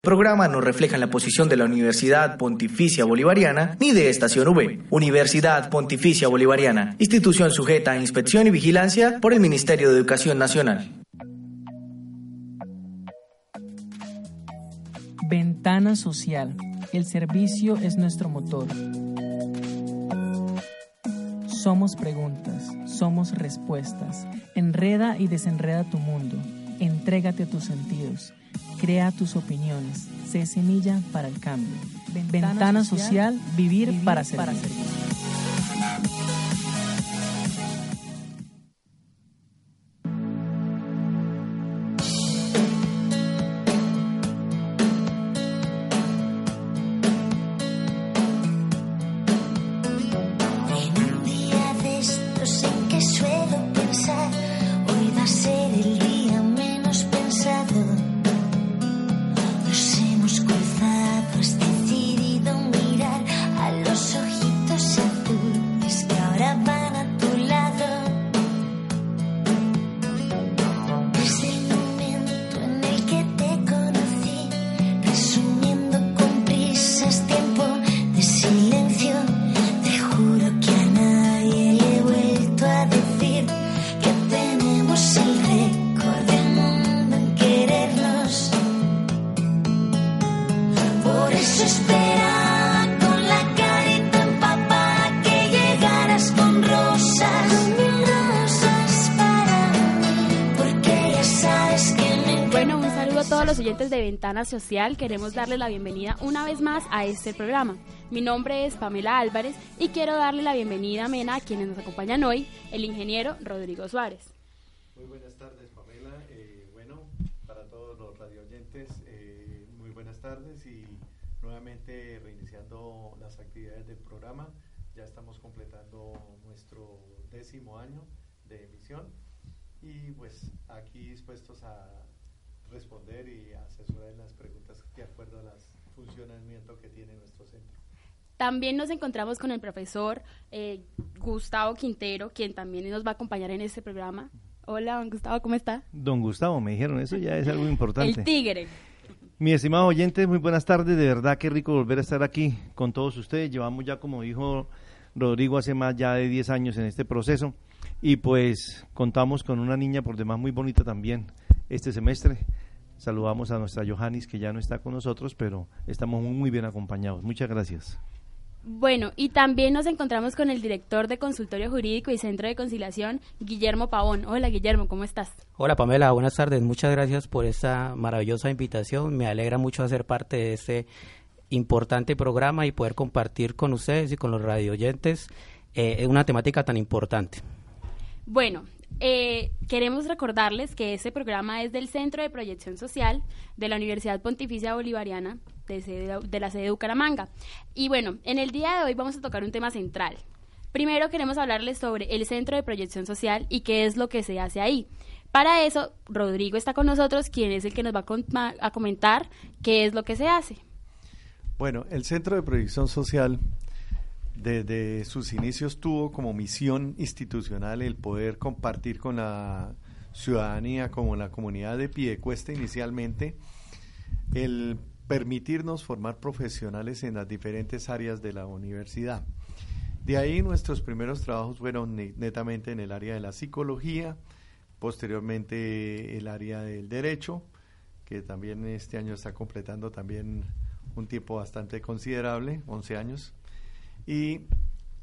programa no refleja la posición de la Universidad Pontificia Bolivariana ni de Estación V. Universidad Pontificia Bolivariana, institución sujeta a inspección y vigilancia por el Ministerio de Educación Nacional. Ventana social. El servicio es nuestro motor. Somos preguntas, somos respuestas. Enreda y desenreda tu mundo. Entrégate a tus sentidos. Crea tus opiniones. Sé semilla para el cambio. Ventana, social, vivir, para servir. En Ventana Social. Queremos darle la bienvenida una vez más a este programa. Mi nombre es Pamela Álvarez y quiero darle la bienvenida amena a quienes nos acompañan hoy, el ingeniero Rodrigo Suárez. Muy buenas tardes, Pamela. Eh, bueno, para todos los radioyentes, eh, muy buenas tardes y nuevamente reiniciando las actividades del programa. Ya estamos completando nuestro décimo año de emisión y pues aquí dispuestos a responder y asesorar en las preguntas de acuerdo a las funcionamiento que tiene nuestro centro. También nos encontramos con el profesor eh, Gustavo Quintero, quien también nos va a acompañar en este programa. Hola, don Gustavo, ¿cómo está? Don Gustavo, me dijeron, eso ya es algo importante. El tigre. Mi estimado oyente, muy buenas tardes, de verdad qué rico volver a estar aquí con todos ustedes. Llevamos ya, como dijo Rodrigo, hace más ya de 10 años en este proceso y pues contamos con una niña por demás muy bonita también este semestre. Saludamos a nuestra Johannis que ya no está con nosotros, pero estamos muy, muy bien acompañados. Muchas gracias. Bueno, y también nos encontramos con el director de Consultorio Jurídico y Centro de Conciliación, Guillermo Pavón. Hola, Guillermo, ¿cómo estás? Hola Pamela, buenas tardes. Muchas gracias por esta maravillosa invitación. Me alegra mucho hacer parte de este importante programa y poder compartir con ustedes y con los radioyentes eh, una temática tan importante. Bueno, eh, queremos recordarles que este programa es del Centro de Proyección Social de la Universidad Pontificia Bolivariana de, la sede de Bucaramanga. Y bueno, en el día de hoy vamos a tocar un tema central. Primero queremos hablarles sobre el Centro de Proyección Social y qué es lo que se hace ahí. Para eso, Rodrigo está con nosotros, quien es el que nos va a comentar qué es lo que se hace. Bueno, el Centro de Proyección Social desde sus inicios tuvo como misión institucional el poder compartir con la ciudadanía, como la comunidad de Piedecuesta inicialmente, el permitirnos formar profesionales en las diferentes áreas de la universidad. De ahí nuestros primeros trabajos fueron ne- netamente en el área de la psicología, posteriormente el área del derecho, que también este año está completando también un tiempo bastante considerable, 11 años. Y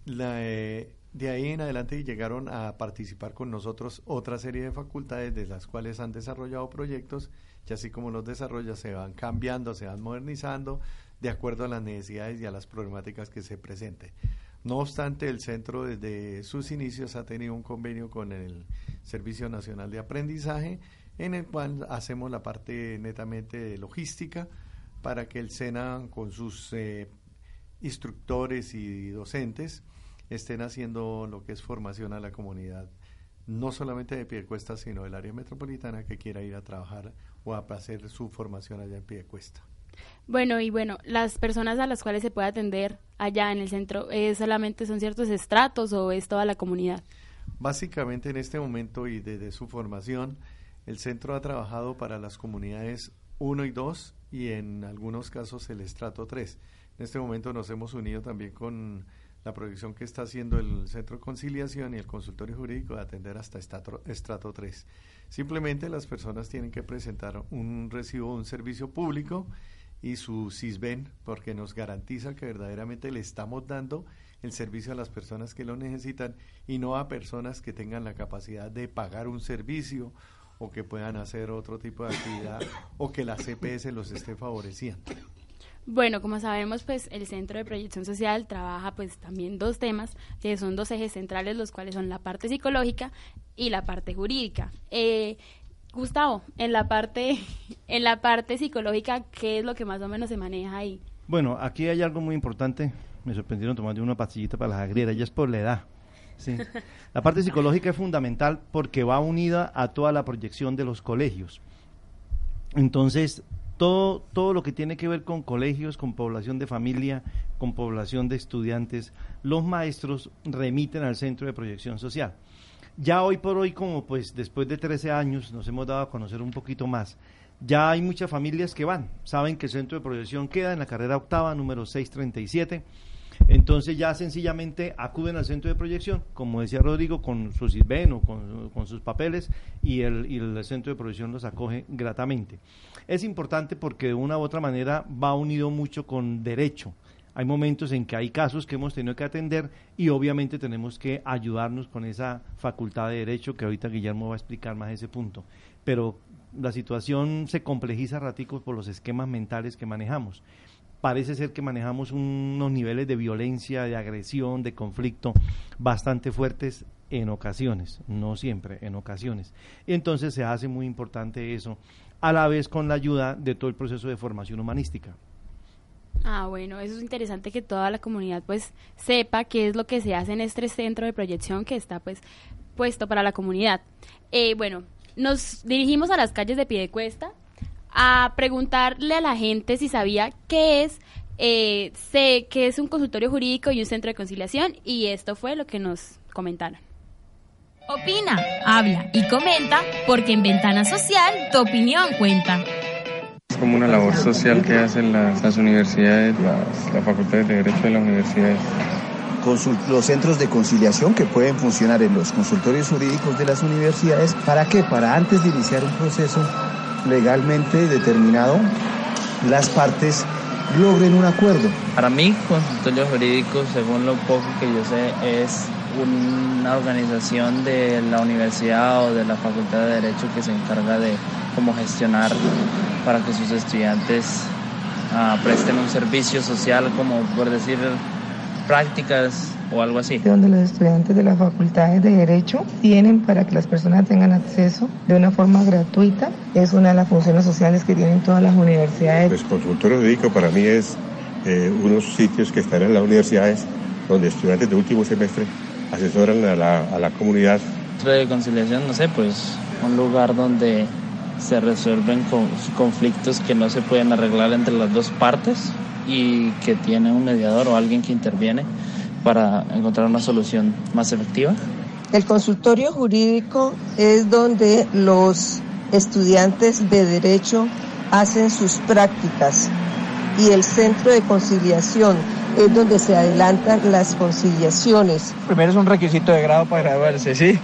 eh, de ahí en adelante llegaron a participar con nosotros otra serie de facultades de las cuales han desarrollado proyectos y así como los desarrollan se van cambiando, se van modernizando de acuerdo a las necesidades y a las problemáticas que se presenten. No obstante, el centro desde sus inicios ha tenido un convenio con el Servicio Nacional de Aprendizaje en el cual hacemos la parte netamente logística, para que el SENA con sus eh, instructores y docentes estén haciendo lo que es formación a la comunidad, no solamente de Piedecuesta, sino del área metropolitana que quiera ir a trabajar o a hacer su formación allá en Piedecuesta. Bueno, y bueno, las personas a las cuales se puede atender allá en el centro, ¿es eh, ¿solamente son ciertos estratos o es toda la comunidad? Básicamente en este momento y desde su formación, el centro ha trabajado para las comunidades 1 y 2 y en algunos casos el estrato 3. En este momento nos hemos unido también con la proyección que está haciendo el Centro de Conciliación y el Consultorio Jurídico de atender hasta estrato, estrato 3. Simplemente las personas tienen que presentar un recibo de un servicio público y su CISBEN, porque nos garantiza que verdaderamente le estamos dando el servicio a las personas que lo necesitan y no a personas que tengan la capacidad de pagar un servicio o que puedan hacer otro tipo de actividad o que la CPS los esté favoreciendo. Bueno, como sabemos, pues el Centro de Proyección Social trabaja pues también dos temas, que son dos ejes centrales, los cuales son la parte psicológica y la parte jurídica. Eh, Gustavo, en la parte, en la parte psicológica, ¿qué es lo que más o menos se maneja ahí? Bueno, aquí hay algo muy importante. Me sorprendieron tomando una pastillita para las agrieras, ya es por la edad. Sí. La parte psicológica es fundamental porque va unida a toda la proyección de los colegios. Entonces, todo, todo lo que tiene que ver con colegios, con población de familia, con población de estudiantes, los maestros remiten al centro de proyección social. Ya hoy por hoy, como pues después de 13 años nos hemos dado a conocer un poquito más, ya hay muchas familias que van, saben que el centro de proyección queda en la carrera octava, número 637 entonces ya sencillamente acuden al centro de proyección, como decía Rodrigo, con su CISBEN o con, sus papeles y el, centro de proyección los acoge gratamente. Es importante porque de una u otra manera va unido mucho con derecho. Hay momentos en que hay casos que hemos tenido que atender y obviamente tenemos que ayudarnos con esa facultad de derecho que ahorita Guillermo va a explicar más ese punto. Pero la situación se complejiza ratico por los esquemas mentales que manejamos parece ser que manejamos unos niveles de violencia, de agresión, de conflicto bastante fuertes en ocasiones, no siempre, en ocasiones. Entonces se hace muy importante eso, a la vez con la ayuda de todo el proceso de formación humanística. Ah, bueno, eso es interesante que toda la comunidad pues sepa qué es lo que se hace en este centro de proyección que está pues puesto para la comunidad. Eh, bueno, nos dirigimos a las calles de Piedecuesta, a preguntarle a la gente si sabía qué es, eh, sé que es un consultorio jurídico y un centro de conciliación y esto fue lo que nos comentaron. Opina, habla y comenta porque en Ventana Social tu opinión cuenta. Es como una labor social que hacen las, universidades, las, las facultades de Derecho de las universidades los centros de conciliación que pueden funcionar en los consultorios jurídicos de las universidades. ¿Para qué? Para antes de iniciar un proceso legalmente determinado, las partes logren un acuerdo. Para mí, consultorio jurídico, según lo poco que yo sé, es una organización de la universidad o de la Facultad de Derecho que se encarga de cómo gestionar para que sus estudiantes ah, presten un servicio social, como por decir prácticas o algo así. Donde los estudiantes de las facultades de Derecho tienen para que las personas tengan acceso de una forma gratuita. Es una de las funciones sociales que tienen todas las universidades. Pues consultorio jurídico para mí es eh, unos sitios que están en las universidades donde estudiantes de último semestre asesoran a la, a la comunidad. De conciliación, no sé, pues un lugar donde se resuelven conflictos que no se pueden arreglar entre las dos partes y que tiene un mediador o alguien que interviene para encontrar una solución más efectiva? El consultorio jurídico es donde los estudiantes de derecho hacen sus prácticas y el centro de conciliación es donde se adelantan las conciliaciones. Primero es un requisito de grado para graduarse, ¿sí?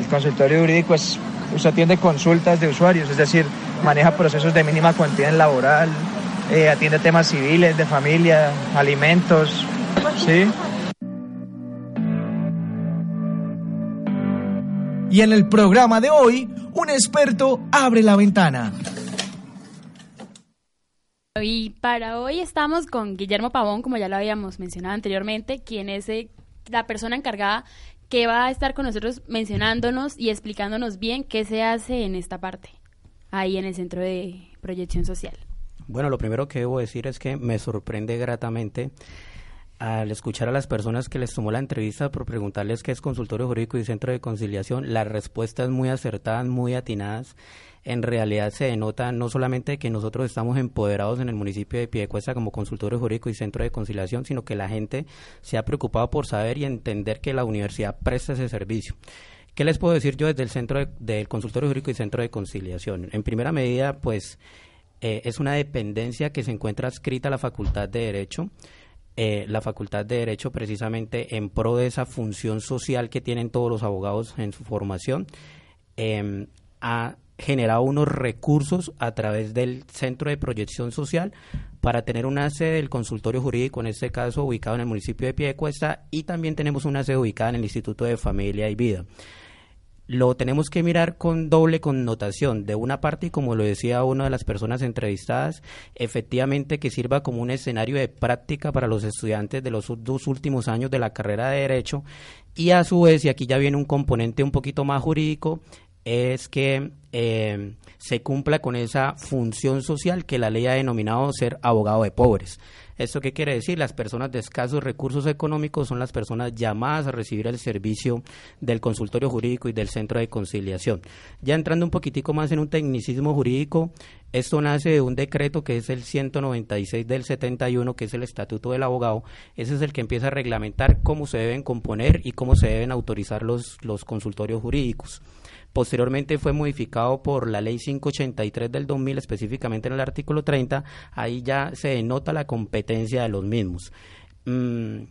El consultorio jurídico es, usted atiende consultas de usuarios, es decir, maneja procesos de mínima cuantía en laboral, eh, atiende temas civiles, de familia, alimentos, ¿sí? Y en el programa de hoy, un experto abre la ventana. Y para hoy estamos con Guillermo Pavón, como ya lo habíamos mencionado anteriormente, quien es eh, la persona encargada que va a estar con nosotros mencionándonos y explicándonos bien qué se hace en esta parte, ahí en el Centro de Proyección Social. Bueno, lo primero que debo decir es que me sorprende gratamente al escuchar a las personas que les tomó la entrevista por preguntarles qué es consultorio jurídico y centro de conciliación, las respuestas muy acertadas, muy atinadas. En realidad se denota no solamente que nosotros estamos empoderados en el municipio de Piedecuesta como consultorio jurídico y centro de conciliación, sino que la gente se ha preocupado por saber y entender que la universidad presta ese servicio. ¿Qué les puedo decir yo desde el centro del consultorio jurídico y centro de conciliación? En primera medida, pues eh, es una dependencia que se encuentra adscrita a la Facultad de Derecho. Eh, la Facultad de Derecho precisamente en pro de esa función social que tienen todos los abogados en su formación, em, ha generado unos recursos a través del Centro de Proyección Social para tener una sede del consultorio jurídico, en este caso ubicado en el municipio de Piedecuesta, y también tenemos una sede ubicada en el Instituto de Familia y Vida lo tenemos que mirar con doble connotación. De una parte, y como lo decía una de las personas entrevistadas, efectivamente que sirva como un escenario de práctica para los estudiantes de los dos últimos años de la carrera de Derecho. Y a su vez, y aquí ya viene un componente un poquito más jurídico, es que eh, se cumpla con esa función social que la ley ha denominado ser abogado de pobres. ¿Esto qué quiere decir? Las personas de escasos recursos económicos son las personas llamadas a recibir el servicio del consultorio jurídico y del centro de conciliación. Ya entrando un poquitico más en un tecnicismo jurídico, esto nace de un decreto que es el 196 del 71, que es el Estatuto del Abogado. Ese es el que empieza a reglamentar cómo se deben componer y cómo se deben autorizar los, los consultorios jurídicos. Posteriormente fue modificado por la ley 583 del 2000, específicamente en el artículo 30. Ahí ya se denota la competencia de los mismos. Mm,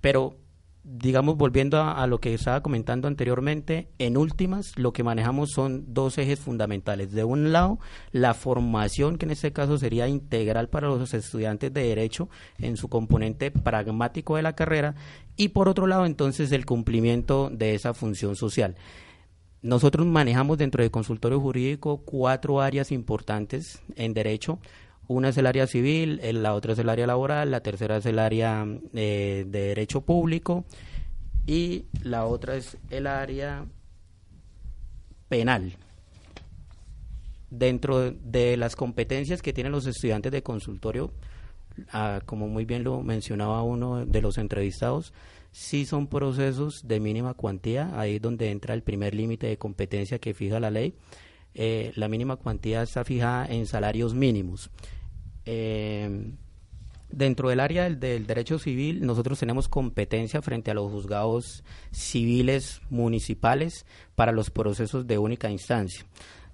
pero digamos, volviendo a, lo que estaba comentando anteriormente, en últimas, lo que manejamos son dos ejes fundamentales. De un lado, la formación, que en este caso sería integral para los estudiantes de Derecho en su componente pragmático de la carrera, y por otro lado, entonces, el cumplimiento de esa función social. Nosotros manejamos dentro del consultorio jurídico cuatro áreas importantes en derecho. Una es el área civil, la otra es el área laboral, la tercera es el área eh, de derecho público y la otra es el área penal. Dentro de las competencias que tienen los estudiantes de consultorio, ah, como muy bien lo mencionaba uno de los entrevistados, sí son procesos de mínima cuantía, ahí es donde entra el primer límite de competencia que fija la ley. Eh, la mínima cuantía está fijada en salarios mínimos. Eh, dentro del área del, del, derecho civil, nosotros tenemos competencia frente a los juzgados civiles municipales para los procesos de única instancia.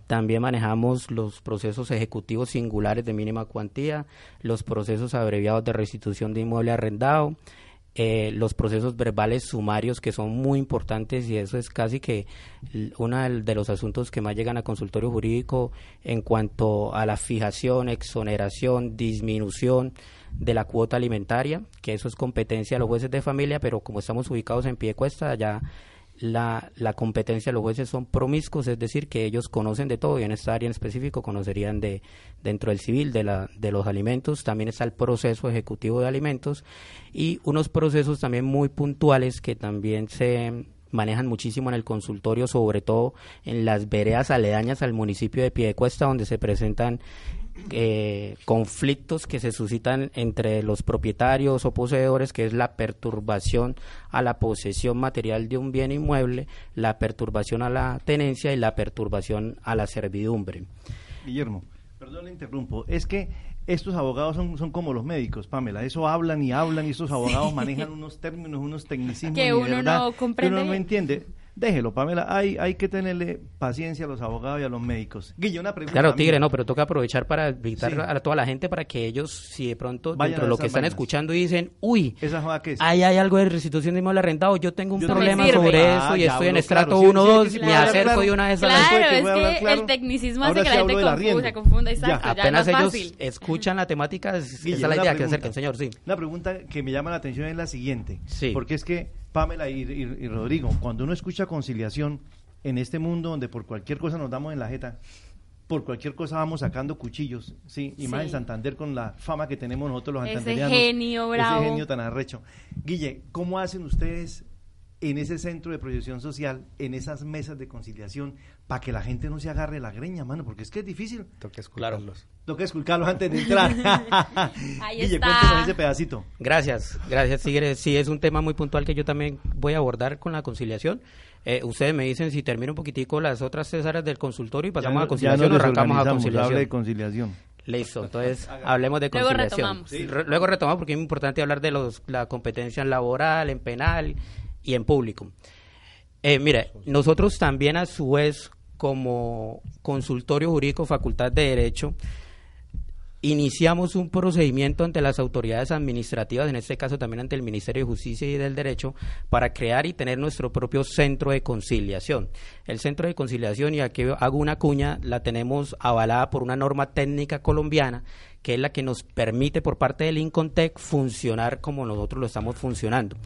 También manejamos los procesos ejecutivos singulares de mínima cuantía, los procesos abreviados de restitución de inmueble arrendado, eh, los procesos verbales sumarios que son muy importantes y eso es casi que uno de los asuntos que más llegan a consultorio jurídico en cuanto a la fijación, exoneración, disminución de la cuota alimentaria, que eso es competencia de los jueces de familia, pero como estamos ubicados en pie cuesta, ya la, la competencia de los jueces son promiscuos, es decir, que ellos conocen de todo y en esta área en específico conocerían de dentro del civil de, la, de los alimentos, también está el proceso ejecutivo de alimentos y unos procesos también muy puntuales que también se manejan muchísimo en el consultorio, sobre todo en las veredas aledañas al municipio de Piedecuesta, donde se presentan eh, conflictos que se suscitan entre los propietarios o poseedores, que es la perturbación a la posesión material de un bien inmueble, la perturbación a la tenencia y la perturbación a la servidumbre. Guillermo, perdón, le interrumpo. Es que estos abogados son, son como los médicos, Pamela. Eso hablan y hablan y estos abogados manejan unos términos, unos tecnicismos. Que uno no comprende. Que uno no entiende. Déjelo, Pamela, hay, hay que tenerle paciencia a los abogados y a los médicos. Guille, una pregunta. Claro, Tigre, no, pero toca aprovechar para invitar a toda la gente para que ellos, si de pronto, dentro de lo que están escuchando y dicen, uy, ¿Esa qué es? ahí hay algo de restitución de inmueble arrendado, yo tengo un problema sobre eso y ah, estoy en estrato 1 o 2, me acerco de una vez a la Claro, es que el tecnicismo hace que la gente se confunda, exacto. Apenas ellos escuchan la temática, esa es la idea que acerquen, señor, sí. La pregunta que me llama la atención es la siguiente, porque es que Pamela y, Rodrigo, cuando uno escucha conciliación en este mundo donde por cualquier cosa nos damos en la jeta, por cualquier cosa vamos sacando cuchillos, sí, y más en Santander con la fama que tenemos nosotros los ese genio bravo. ese genio tan arrecho. Guille, ¿cómo hacen ustedes en ese centro de proyección social, en esas mesas de conciliación, para que la gente no se agarre la greña, mano, porque es que es difícil. Toca escucharlos. Toca esculcarlos antes de entrar. Ahí Guille, está. ese pedacito. Gracias, gracias Tigre. Sí, es un tema muy puntual que yo también voy a abordar con la conciliación. Eh, ustedes me dicen si termino un poquitico las otras tres áreas del consultorio y pasamos Ya a conciliación o arrancamos a conciliación. hable de conciliación. Listo, entonces hablemos de Luego conciliación. retomamos. Re- Luego retomamos porque es muy importante hablar de los, la competencia en laboral, en penal y en público. Eh, mire, nosotros también a su vez como consultorio jurídico Facultad de Derecho iniciamos un procedimiento ante las autoridades administrativas, en este caso también ante el Ministerio de Justicia y del Derecho, para crear y tener nuestro propio centro de conciliación. El centro de conciliación, y aquí hago una cuña, la tenemos avalada por una norma técnica colombiana, que es la que nos permite por parte del Incontec funcionar como nosotros lo estamos funcionando.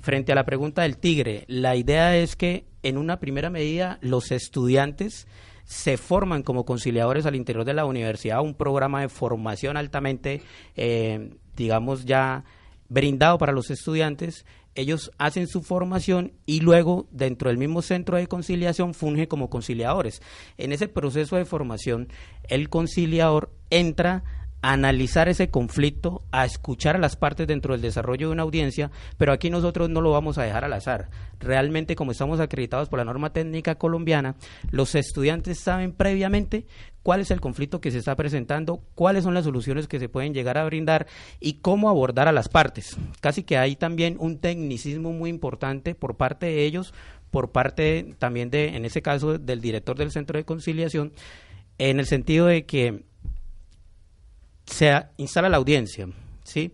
Frente a la pregunta del tigre, la idea es que en una primera medida los estudiantes se forman como conciliadores al interior de la universidad, un programa de formación altamente, eh, digamos, ya brindado para los estudiantes. Ellos hacen su formación y luego dentro del mismo centro de conciliación fungen como conciliadores. En ese proceso de formación, el conciliador entra analizar ese conflicto, a escuchar a las partes dentro del desarrollo de una audiencia, pero aquí nosotros no lo vamos a dejar al azar. Realmente, como estamos acreditados por la norma técnica colombiana, los estudiantes saben previamente cuál es el conflicto que se está presentando, cuáles son las soluciones que se pueden llegar a brindar y cómo abordar a las partes. Casi que hay también un tecnicismo muy importante por parte de ellos, por parte también de, en ese caso, del director del centro de conciliación, en el sentido de que se instala la audiencia, ¿sí?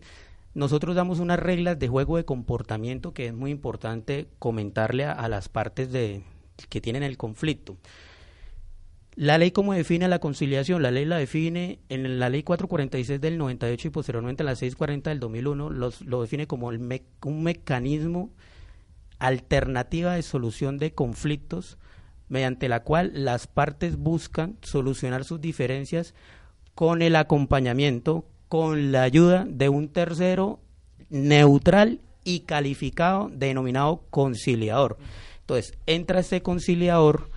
Nosotros damos unas reglas de juego de comportamiento que es muy importante comentarle a, las partes de, que tienen el conflicto. La ley, ¿cómo define la conciliación? La ley la define en la ley 446 del 98 y posteriormente en la 640 del 2001, los, lo define como un mecanismo alternativa de solución de conflictos mediante la cual las partes buscan solucionar sus diferencias con el acompañamiento, con la ayuda de un tercero neutral y calificado denominado conciliador. Entonces, entra este conciliador,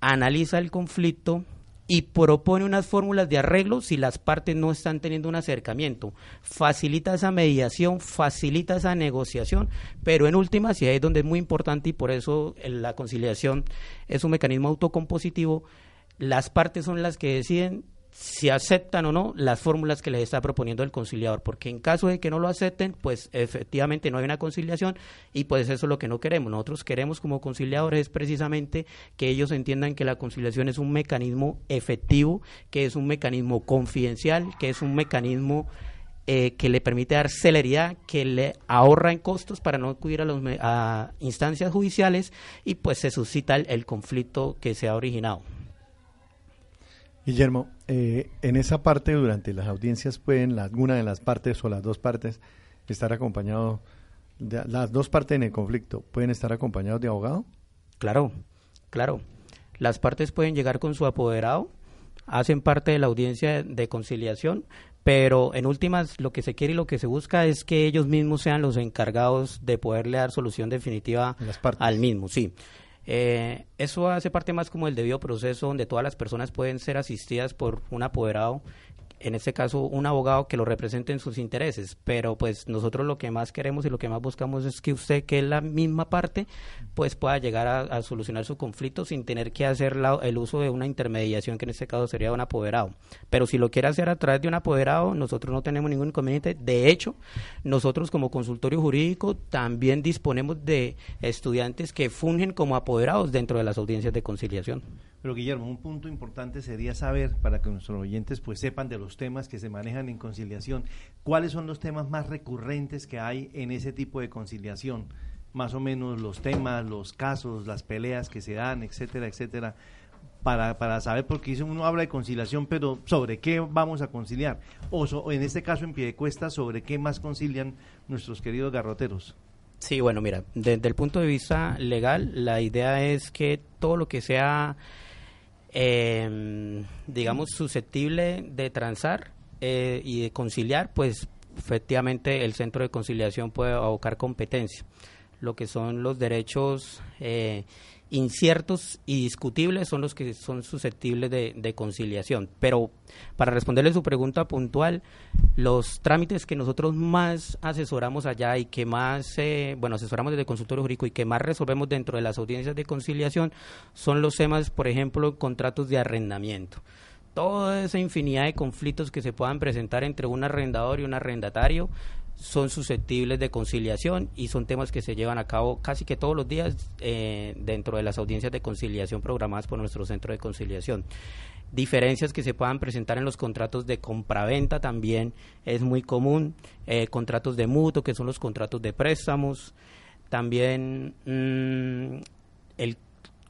analiza el conflicto y propone unas fórmulas de arreglo si las partes no están teniendo un acercamiento. Facilita esa mediación, facilita esa negociación, pero en últimas, y ahí es donde es muy importante y por eso la conciliación es un mecanismo autocompositivo, las partes son las que deciden si aceptan o no las fórmulas que les está proponiendo el conciliador, porque en caso de que no lo acepten, pues efectivamente no hay una conciliación y pues eso es lo que no queremos. Nosotros queremos como conciliadores es precisamente que ellos entiendan que la conciliación es un mecanismo efectivo, que es un mecanismo confidencial, que es un mecanismo eh, que le permite dar celeridad, que le ahorra en costos para no acudir a, los, a instancias judiciales y pues se suscita el conflicto que se ha originado. Guillermo, eh, en esa parte durante las audiencias pueden la- alguna de las partes o las dos partes estar acompañado de las dos partes en el conflicto pueden estar acompañados de abogado. Claro, claro. Las partes pueden llegar con su apoderado, hacen parte de la audiencia de conciliación, pero en últimas lo que se quiere y lo que se busca es que ellos mismos sean los encargados de poderle dar solución definitiva al mismo, sí. Eh, eso hace parte más como el debido proceso donde todas las personas pueden ser asistidas por un apoderado, en este caso un abogado que lo represente en sus intereses, pero pues nosotros lo que más queremos y lo que más buscamos es que usted, que es la misma parte, pues pueda llegar a, solucionar su conflicto sin tener que hacer la- el uso de una intermediación, que en este caso sería un apoderado. Pero si lo quiere hacer a través de un apoderado, nosotros no tenemos ningún inconveniente. De hecho, nosotros como consultorio jurídico también disponemos de estudiantes que fungen como apoderados dentro de las audiencias de conciliación. Pero Guillermo, un punto importante sería saber, para que nuestros oyentes pues sepan de los temas que se manejan en conciliación, cuáles son los temas más recurrentes que hay en ese tipo de conciliación, más o menos los temas, los casos, las peleas que se dan, etcétera, etcétera, para, para saber, porque uno habla de conciliación, pero ¿sobre qué vamos a conciliar? O, so- en este caso en Piedecuesta, ¿sobre qué más concilian nuestros queridos garroteros? Sí, bueno, mira, desde el punto de vista legal, la idea es que todo lo que sea, eh, digamos, susceptible de transar eh, y de conciliar, pues efectivamente el centro de conciliación puede abocar competencia. Lo que son los derechos eh, inciertos y discutibles son los que son susceptibles de, conciliación. Pero para responderle su pregunta puntual, los trámites que nosotros más asesoramos allá y que más, eh, bueno, asesoramos desde el consultorio jurídico y que más resolvemos dentro de las audiencias de conciliación son los temas, por ejemplo, contratos de arrendamiento. Toda esa infinidad de conflictos que se puedan presentar entre un arrendador y un arrendatario son susceptibles de conciliación y son temas que se llevan a cabo casi que todos los días eh, dentro de las audiencias de conciliación programadas por nuestro centro de conciliación. Diferencias que se puedan presentar en los contratos de compraventa también es muy común, eh, contratos de mutuo, que son los contratos de préstamos, también mm, el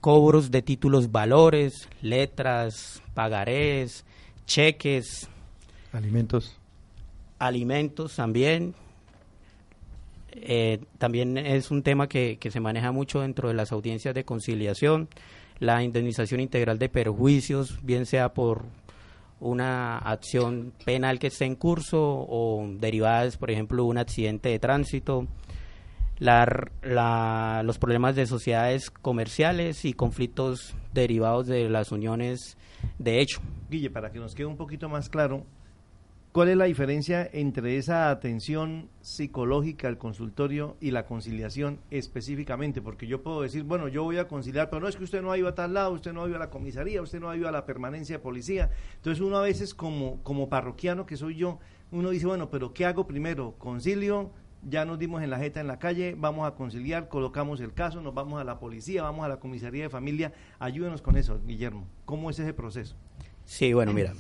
cobros de títulos valores, letras, pagarés, cheques. Alimentos alimentos también. Eh, también es un tema que, que, se maneja mucho dentro de las audiencias de conciliación, la indemnización integral de perjuicios, bien sea por una acción penal que esté en curso o derivadas, por ejemplo, un accidente de tránsito, la, los problemas de sociedades comerciales y conflictos derivados de las uniones de hecho. Guille, para que nos quede un poquito más claro, ¿Cuál es la diferencia entre esa atención psicológica al consultorio y la conciliación específicamente? Porque yo puedo decir, bueno, yo voy a conciliar, pero no es que usted no ha ido a tal lado, usted no ha ido a la comisaría, usted no ha ido a la permanencia de policía. Entonces uno a veces como, como parroquiano que soy yo, uno dice, bueno, pero ¿qué hago primero? ¿Concilio? Ya nos dimos en la jeta en la calle, vamos a conciliar, colocamos el caso, nos vamos a la policía, vamos a la comisaría de familia. Ayúdenos con eso, Guillermo. ¿Cómo es ese proceso? Sí, bueno, mira.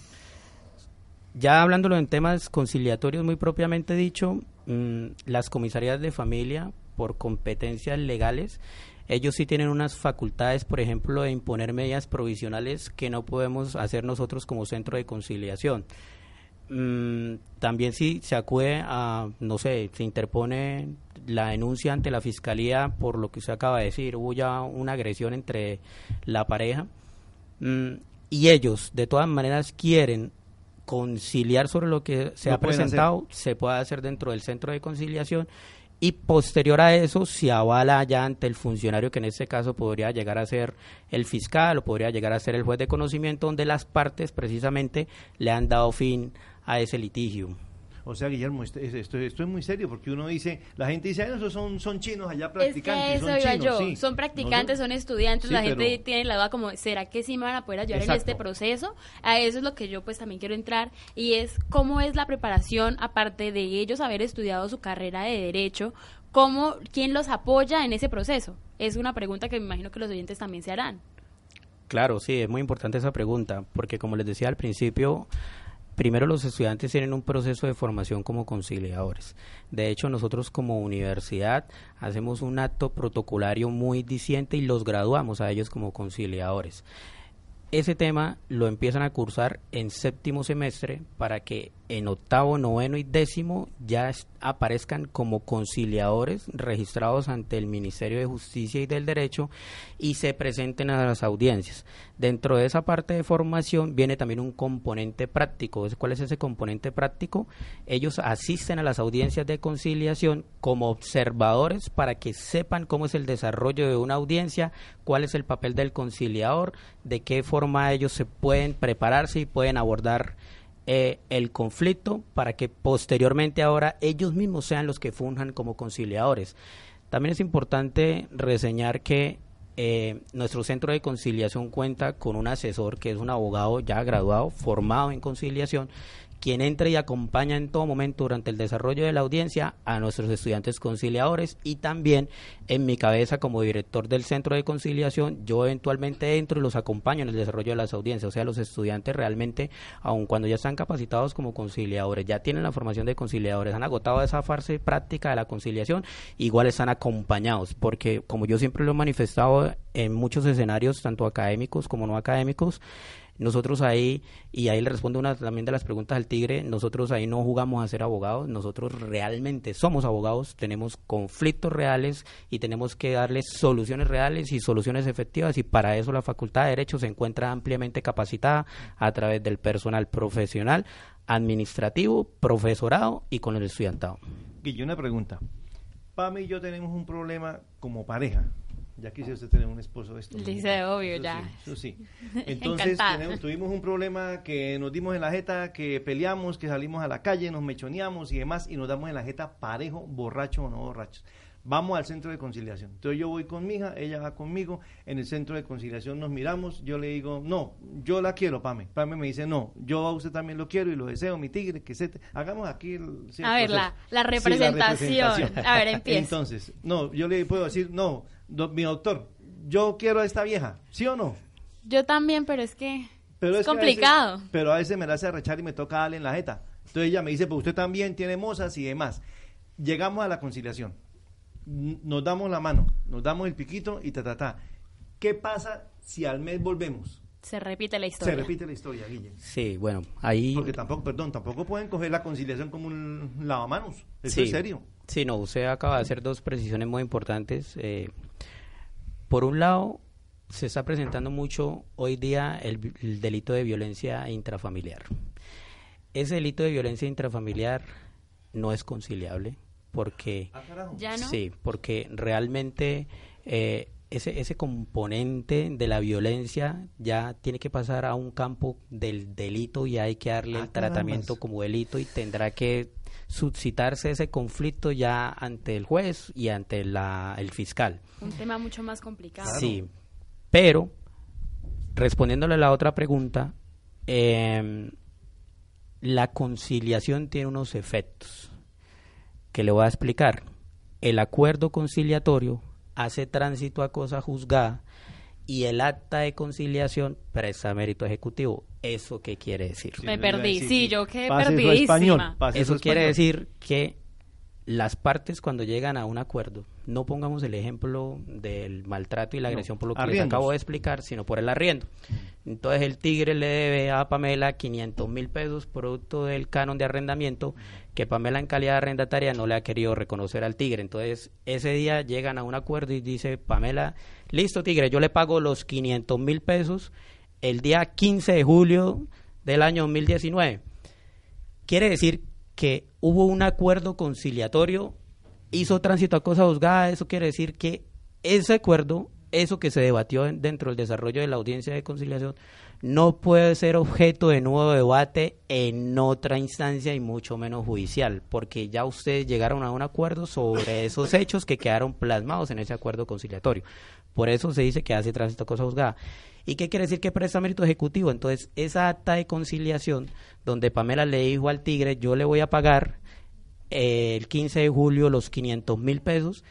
Ya hablándolo en temas conciliatorios muy propiamente dicho, mm, las comisarías de familia, por competencias legales, ellos sí tienen unas facultades, por ejemplo, de imponer medidas provisionales que no podemos hacer nosotros como centro de conciliación. Mm, también si se acude a, no sé, se interpone la denuncia ante la fiscalía por lo que usted acaba de decir, hubo ya una agresión entre la pareja mm, y ellos de todas maneras quieren conciliar sobre lo que se ha presentado, se puede hacer dentro del centro de conciliación y posterior a eso se avala ya ante el funcionario que en este caso podría llegar a ser el fiscal o podría llegar a ser el juez de conocimiento donde las partes precisamente le han dado fin a ese litigio. O sea, Guillermo, esto, es muy serio porque uno dice, la gente dice, esos son, son chinos allá practicantes. Es eso iba yo, son practicantes, son estudiantes, la gente tiene la duda como, ¿será que sí me van a poder ayudar en este proceso? A eso es lo que yo pues también quiero entrar y es cómo es la preparación, aparte de ellos haber estudiado su carrera de derecho, cómo, quién los apoya en ese proceso. Es una pregunta que me imagino que los oyentes también se harán. Claro, sí, es muy importante esa pregunta, porque como les decía al principio, Primero, los estudiantes tienen un proceso de formación como conciliadores. De hecho, nosotros como universidad hacemos un acto protocolario muy diciente y los graduamos a ellos como conciliadores. Ese tema lo empiezan a cursar en séptimo semestre para que en octavo, noveno y décimo ya aparezcan como conciliadores registrados ante el Ministerio de Justicia y del Derecho y se presenten a las audiencias. Dentro de esa parte de formación viene también un componente práctico. ¿Cuál es ese componente práctico? Ellos asisten a las audiencias de conciliación como observadores para que sepan cómo es el desarrollo de una audiencia, cuál es el papel del conciliador, de qué forma ellos se pueden prepararse y pueden abordar eh, el conflicto para que posteriormente ahora ellos mismos sean los que funjan como conciliadores. También es importante reseñar que eh, nuestro centro de conciliación cuenta con un asesor que es un abogado ya graduado, formado en conciliación, quien entra y acompaña en todo momento durante el desarrollo de la audiencia a nuestros estudiantes conciliadores y también en mi cabeza como director del centro de conciliación yo eventualmente entro y los acompaño en el desarrollo de las audiencias, o sea, los estudiantes realmente, aun cuando ya están capacitados como conciliadores, ya tienen la formación de conciliadores, han agotado esa fase práctica de la conciliación, igual están acompañados, porque como yo siempre lo he manifestado en muchos escenarios, tanto académicos como no académicos, nosotros ahí, y ahí le respondo una también de las preguntas al tigre, nosotros ahí no jugamos a ser abogados, nosotros realmente somos abogados, tenemos conflictos reales y tenemos que darles soluciones reales y soluciones efectivas y para eso la Facultad de Derecho se encuentra ampliamente capacitada a través del personal profesional, administrativo, profesorado y con el estudiantado. Guille, una pregunta. Pame y yo tenemos un problema como pareja Ya quise usted tener un esposo de esto. Dice, obvio, Eso ya. sí, eso sí. Entonces tenemos- tuvimos un problema que nos dimos en la jeta, que peleamos, que salimos a la calle, nos mechoneamos y demás, y nos damos en la jeta parejo, borracho o no borrachos. Vamos al centro de conciliación. Entonces yo voy con mi hija, ella va conmigo, en el centro de conciliación nos miramos, yo le digo, no, yo la quiero, Pame. Pame me dice, no, yo a usted también lo quiero y lo deseo, mi tigre, que se te... Hagamos aquí el... sí, el A ver, proceso. la- la Sí, representación. A ver, empieza. Entonces, no, yo le puedo decir, no, do- mi doctor, yo quiero a esta vieja, ¿sí o no? Yo también, pero es que Pero es, que a veces- complicado. pero a veces me la hace arrechar y me toca darle en la jeta. Entonces ella me dice, pues usted también tiene mozas y demás. Llegamos a la conciliación. Nos damos la mano, nos damos el piquito y ta, ta, ta. ¿Qué pasa si al mes volvemos? Se repite la historia. Se repite la historia, Guille. Sí, bueno, ahí... Porque tampoco, perdón, tampoco pueden coger la conciliación como un lavamanos. Eso Sí. es serio. Sí, no, usted acaba de hacer dos precisiones muy importantes. Eh, por un lado, se está presentando mucho hoy día el, delito de violencia intrafamiliar. Ese delito de violencia intrafamiliar no es conciliable porque... ¿Ya no? Sí, porque realmente eh, ese, ese componente de la violencia ya tiene que pasar a un campo del delito y hay que darle Ah, el tratamiento como delito y tendrá que suscitarse ese conflicto ya ante el juez y ante la, el fiscal. Un tema mucho más complicado. Sí, pero respondiéndole a la otra pregunta, em, la conciliación tiene unos efectos que le voy a explicar. El acuerdo conciliatorio hace tránsito a cosa juzgada y el acta de conciliación presta mérito ejecutivo. ¿Eso qué quiere decir? Me perdí, sí, yo quedé perdidísima. español, Eso quiere decir que las partes cuando llegan a un acuerdo, no pongamos el ejemplo del maltrato y la No, agresión por lo que les acabo de explicar, sino por el arriendo. Entonces el tigre le debe a Pamela 500 mil pesos producto del canon de arrendamiento que Pamela en calidad de arrendataria no le ha querido reconocer al tigre. Entonces ese día llegan a un acuerdo y dice Pamela, listo tigre, yo le pago los 500 mil pesos el día 15 de julio del año 2019. Quiere decir que hubo un acuerdo conciliatorio, hizo tránsito a cosa juzgada, eso quiere decir que ese acuerdo, eso que se debatió en- dentro del desarrollo de la audiencia de conciliación, no puede ser objeto de nuevo debate en otra instancia y mucho menos judicial, porque ya ustedes llegaron a un acuerdo sobre esos hechos que quedaron plasmados en ese acuerdo conciliatorio. Por eso se dice que hace tránsito cosa juzgada. ¿Y qué quiere decir que presta mérito ejecutivo? Entonces, esa acta de conciliación, donde Pamela le dijo al tigre, yo le voy a pagar eh, el 15 de julio los 500 mil pesos,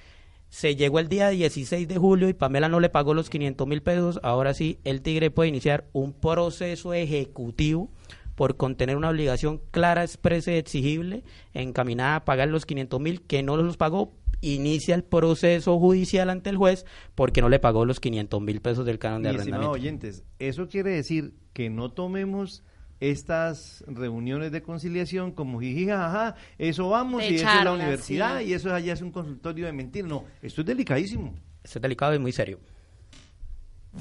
se llegó el día 16 de julio y Pamela no le pagó los 500 mil pesos, ahora sí, el tigre puede iniciar un proceso ejecutivo por contener una obligación clara, expresa y exigible encaminada a pagar los 500 mil que no los pagó, inicia el proceso judicial ante el juez porque no le pagó los 500 mil pesos del canon de arrendamiento. oyentes, eso quiere decir que no tomemos estas reuniones de conciliación como jijijaja, eso vamos De y eso es la universidad sí. y eso allá es un consultorio de mentiras. No, esto es delicadísimo. Esto es delicado y muy serio.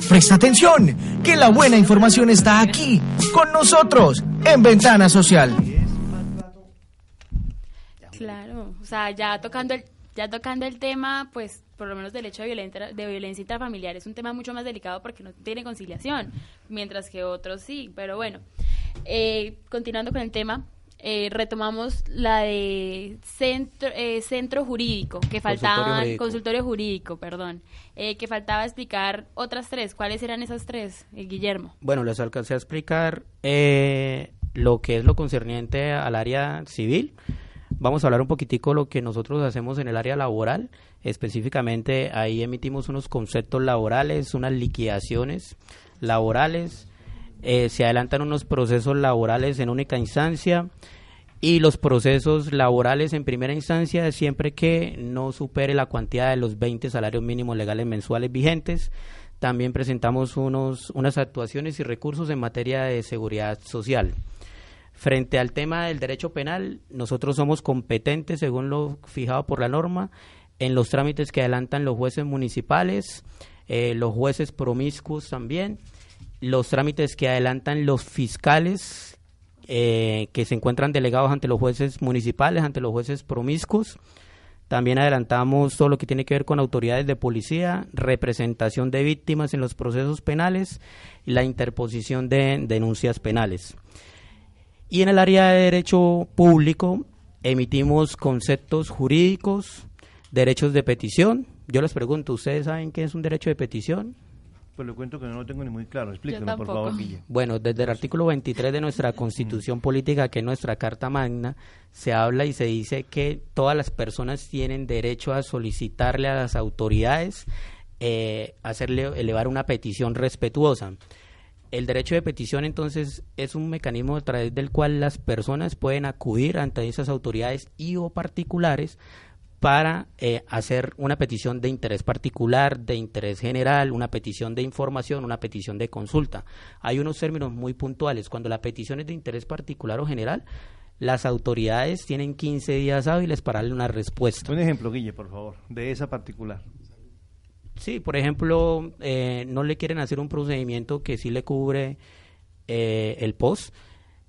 Presta atención, que la buena información está aquí, con nosotros, en Ventana Social. Claro, o sea, ya tocando el ya tocando el tema, pues por lo menos del hecho de violencia, de violencia intrafamiliar es un tema mucho más delicado porque no tiene conciliación, mientras que otros sí, pero bueno, eh, continuando con el tema, eh, retomamos la de centro, eh, centro jurídico, que faltaba, jurídico. consultorio jurídico, perdón, eh, que faltaba explicar otras tres, ¿cuáles eran esas tres, eh, Guillermo? Bueno, les alcancé a explicar eh, lo que es lo concerniente al área civil. Vamos a hablar un poquitico lo que nosotros hacemos en el área laboral. Específicamente ahí emitimos unos conceptos laborales, unas liquidaciones laborales. Eh, se adelantan unos procesos laborales en única instancia y los procesos laborales en primera instancia siempre que no supere la cuantía de los 20 salarios mínimos legales mensuales vigentes. También presentamos unos, unas actuaciones y recursos en materia de seguridad social. Frente al tema del derecho penal, nosotros somos competentes, según lo fijado por la norma, en los trámites que adelantan los jueces municipales, eh, los jueces promiscuos también, los trámites que adelantan los fiscales eh, que se encuentran delegados ante los jueces municipales, ante los jueces promiscuos. También adelantamos todo lo que tiene que ver con autoridades de policía, representación de víctimas en los procesos penales y la interposición de denuncias penales. Y en el área de derecho público emitimos conceptos jurídicos, derechos de petición. Yo les pregunto, ¿ustedes saben qué es un derecho de petición? Pues le cuento que no lo tengo ni muy claro. Explíquenlo, por favor, Guille. Bueno, desde el artículo 23 de nuestra Constitución Política, que es nuestra Carta Magna, se habla y se dice que todas las personas tienen derecho a solicitarle a las autoridades eh, hacerle elevar una petición respetuosa. El derecho de petición entonces es un mecanismo a través del cual las personas pueden acudir ante esas autoridades y o particulares para eh, hacer una petición de interés particular, de interés general, una petición de información, una petición de consulta. Hay unos términos muy puntuales. Cuando la petición es de interés particular o general, las autoridades tienen 15 días hábiles para darle una respuesta. Un ejemplo, Guille, por favor, de esa particular. Sí, por ejemplo, eh, no le quieren hacer un procedimiento que sí le cubre eh, el POS,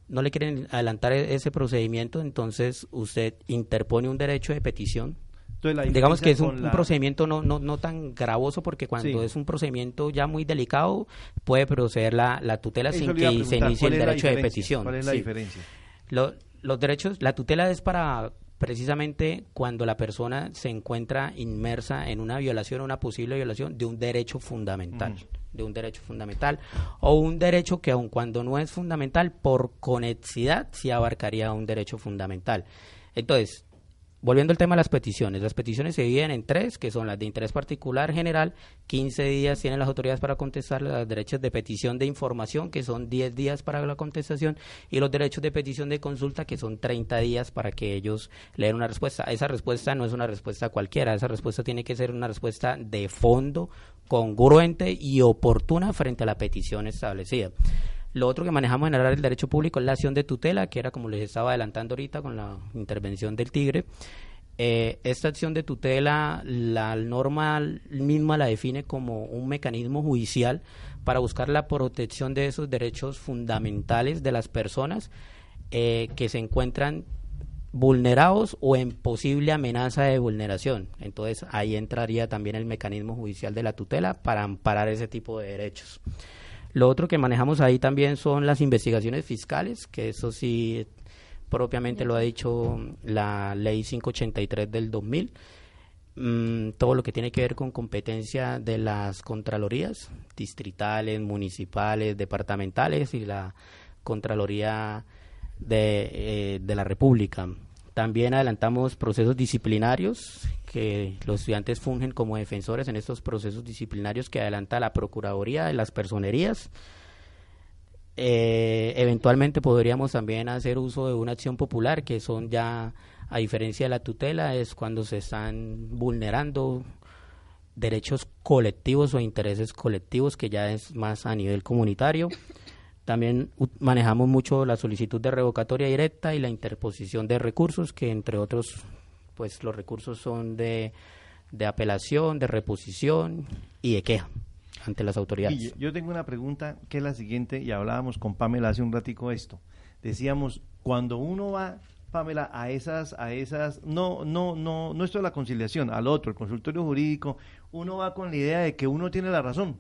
no le quieren adelantar e-, ese procedimiento, entonces usted interpone un derecho de petición. Digamos que es un, procedimiento no, no, no tan gravoso porque cuando es un procedimiento ya muy delicado puede proceder la, la tutela sin que se inicie el derecho de petición. ¿Cuál es la diferencia? los derechos, la tutela es para precisamente cuando la persona se encuentra inmersa en una violación una posible violación de un derecho fundamental, de un derecho fundamental o un derecho que aun cuando no es fundamental por conexidad sí abarcaría un derecho fundamental. Entonces, Volviendo al tema de las peticiones, las peticiones se dividen en tres, que son las de interés particular general, 15 días tienen las autoridades para contestar, las derechos de petición de información, que son 10 días para la contestación, y los derechos de petición de consulta, que son 30 días para que ellos lean una respuesta. Esa respuesta no es una respuesta cualquiera, esa respuesta tiene que ser una respuesta de fondo, congruente y oportuna frente a la petición establecida. Lo otro que manejamos en el derecho público es la acción de tutela, que era como les estaba adelantando ahorita con la intervención del Tigre. Eh, esta acción de tutela, la norma misma la define como un mecanismo judicial para buscar la protección de esos derechos fundamentales de las personas eh, que se encuentran vulnerados o en posible amenaza de vulneración. Entonces ahí entraría también el mecanismo judicial de la tutela para amparar ese tipo de derechos. Lo otro que manejamos ahí también son las investigaciones fiscales, que eso sí propiamente lo ha dicho la ley 583 del 2000. Mm, todo lo que tiene que ver con competencia de las contralorías distritales, municipales, departamentales y la Contraloría de, eh, de la República. También adelantamos procesos disciplinarios, que los estudiantes fungen como defensores en estos procesos disciplinarios que adelanta la Procuraduría de las Personerías. Eh, eventualmente podríamos también hacer uso de una acción popular, que son ya, a diferencia de la tutela, es cuando se están vulnerando derechos colectivos o intereses colectivos, que ya es más a nivel comunitario. También manejamos mucho la solicitud de revocatoria directa y la interposición de recursos, que entre otros, pues los recursos son de, de apelación, de reposición y de queja ante las autoridades. yo tengo una pregunta que es la siguiente, y hablábamos con Pamela hace un ratico esto. Decíamos, cuando uno va, Pamela, a esas, a esas, no, no, no, no esto es la conciliación, al otro, el consultorio jurídico, uno va con la idea de que uno tiene la razón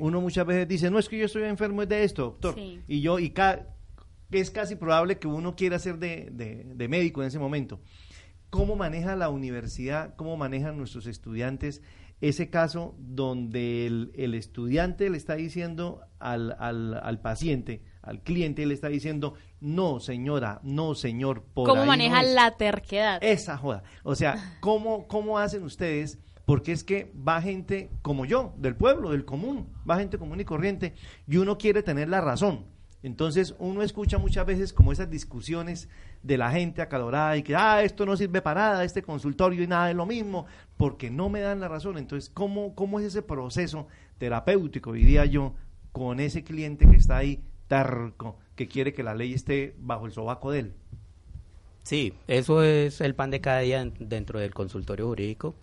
uno muchas veces dice, no es que yo estoy enfermo de esto, doctor. Y yo, y es casi probable que uno quiera ser de, de, médico en ese momento. ¿Cómo maneja la universidad, cómo manejan nuestros estudiantes ese caso donde el, estudiante le está diciendo al, al, al, paciente, al cliente, le está diciendo, no señora, no señor, por ¿Cómo maneja la terquedad? Esa joda. O sea, ¿cómo, cómo hacen ustedes porque es que va gente como yo, del pueblo, del común, va gente común y corriente, y uno quiere tener la razón. Entonces uno escucha muchas veces como esas discusiones de la gente acalorada y que, ah, esto no sirve para nada, este consultorio y nada es lo mismo, porque no me dan la razón. Entonces, ¿cómo, cómo es ese proceso terapéutico, diría yo, con ese cliente que está ahí terco, que quiere que la ley esté bajo el sobaco de él? Sí, eso es el pan de cada día dentro del consultorio jurídico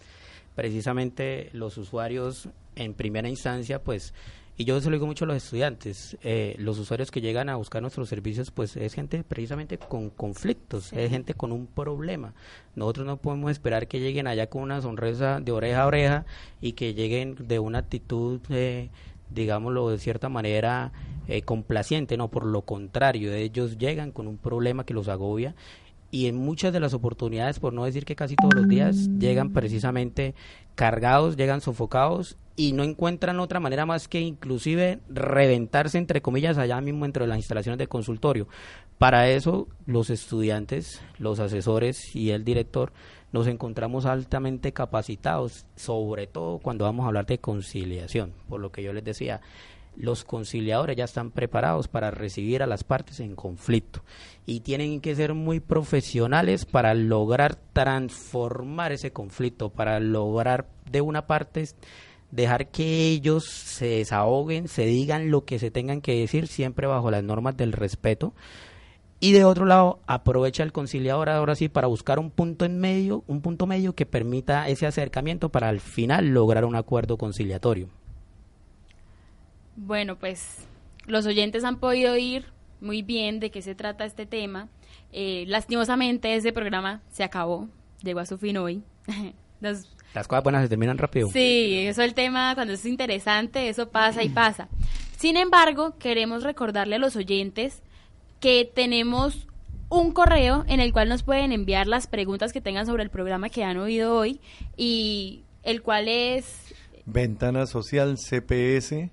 precisamente los usuarios en primera instancia pues Y yo se lo digo mucho a los estudiantes, eh, los usuarios que llegan a buscar nuestros servicios, pues es gente precisamente con conflictos, es gente con un problema. Nosotros no podemos esperar que lleguen allá con una sonrisa de oreja a oreja y que lleguen de una actitud, eh, digámoslo de cierta manera, eh, complaciente, no, por lo contrario, ellos llegan con un problema que los agobia y en muchas de las oportunidades, por no decir que casi todos los días, llegan precisamente cargados, llegan sofocados y no encuentran otra manera más que inclusive reventarse, entre comillas, allá mismo dentro de las instalaciones de consultorio. Para eso, los estudiantes, los asesores y el director nos encontramos altamente capacitados, sobre todo cuando vamos a hablar de conciliación, por lo que yo les decía, los conciliadores ya están preparados para recibir a las partes en conflicto y tienen que ser muy profesionales para lograr transformar ese conflicto, para lograr de una parte dejar que ellos se desahoguen, se digan lo que se tengan que decir, siempre bajo las normas del respeto. Y de otro lado, aprovecha el conciliador ahora sí para buscar un punto en medio, un punto medio que permita ese acercamiento para al final lograr un acuerdo conciliatorio. Bueno, pues los oyentes han podido oír muy bien de qué se trata este tema. Eh, lastimosamente ese programa se acabó, llegó a su fin hoy. Las cosas buenas se terminan rápido. Sí, eso el tema, cuando es interesante, eso pasa y pasa. Sin embargo, queremos recordarle a los oyentes que tenemos un correo en el cual nos pueden enviar las preguntas que tengan sobre el programa que han oído hoy y el cual es ventana social cps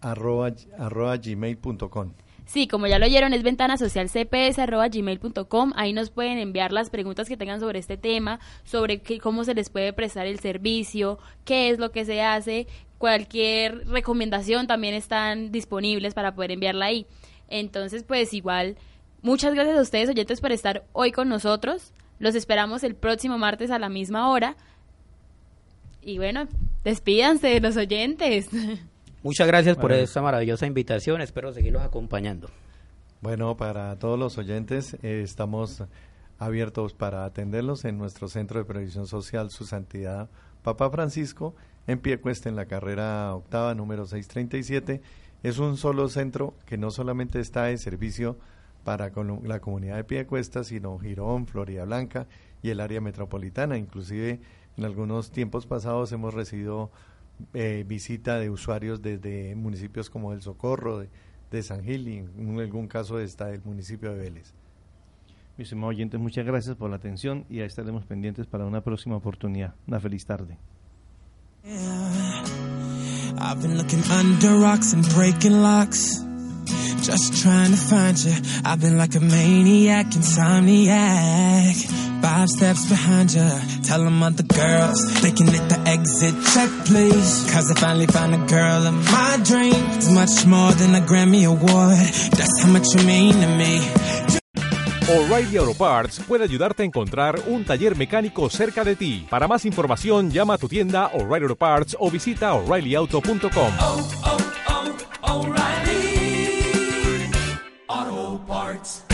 arroba, arroba gmail.com. Sí, como ya lo oyeron, es ventana social cps.gmail.com. Ahí nos pueden enviar las preguntas que tengan sobre este tema, sobre cómo se les puede prestar el servicio, qué es lo que se hace. Cualquier recomendación también están disponibles para poder enviarla ahí. Entonces, pues igual, muchas gracias a ustedes, oyentes, por estar hoy con nosotros. Los esperamos el próximo martes a la misma hora. Y bueno, despídanse de los oyentes. Muchas gracias por esta maravillosa invitación. Espero seguirlos acompañando. Bueno, para todos los oyentes, eh, estamos abiertos para atenderlos en nuestro Centro de Previsión Social, Su Santidad Papa Francisco, en pie cuesta en la carrera octava, número 637. Es un solo centro que no solamente está de servicio para la comunidad de Piecuesta, sino Girón, Florida Blanca y el área metropolitana. Inclusive en algunos tiempos pasados hemos recibido eh, visita de usuarios desde municipios como El Socorro, de, San Gil y en algún caso está el municipio de Vélez. Mis estimados oyentes, muchas gracias por la atención y ahí estaremos pendientes para una próxima oportunidad. Una feliz tarde. I've been looking under rocks and breaking locks. Just trying to find you. I've been like a maniac, insomniac. Five steps behind you. Tell them other girls they can hit the exit check, please. Cause I finally found a girl of my dreams. Much more than a Grammy Award. That's how much you mean to me. O'Reilly Auto Parts puede ayudarte a encontrar un taller mecánico cerca de ti. Para más información, llama a tu tienda O'Reilly Auto Parts o visita oreillyauto.com. Oh, oh, Auto Parts.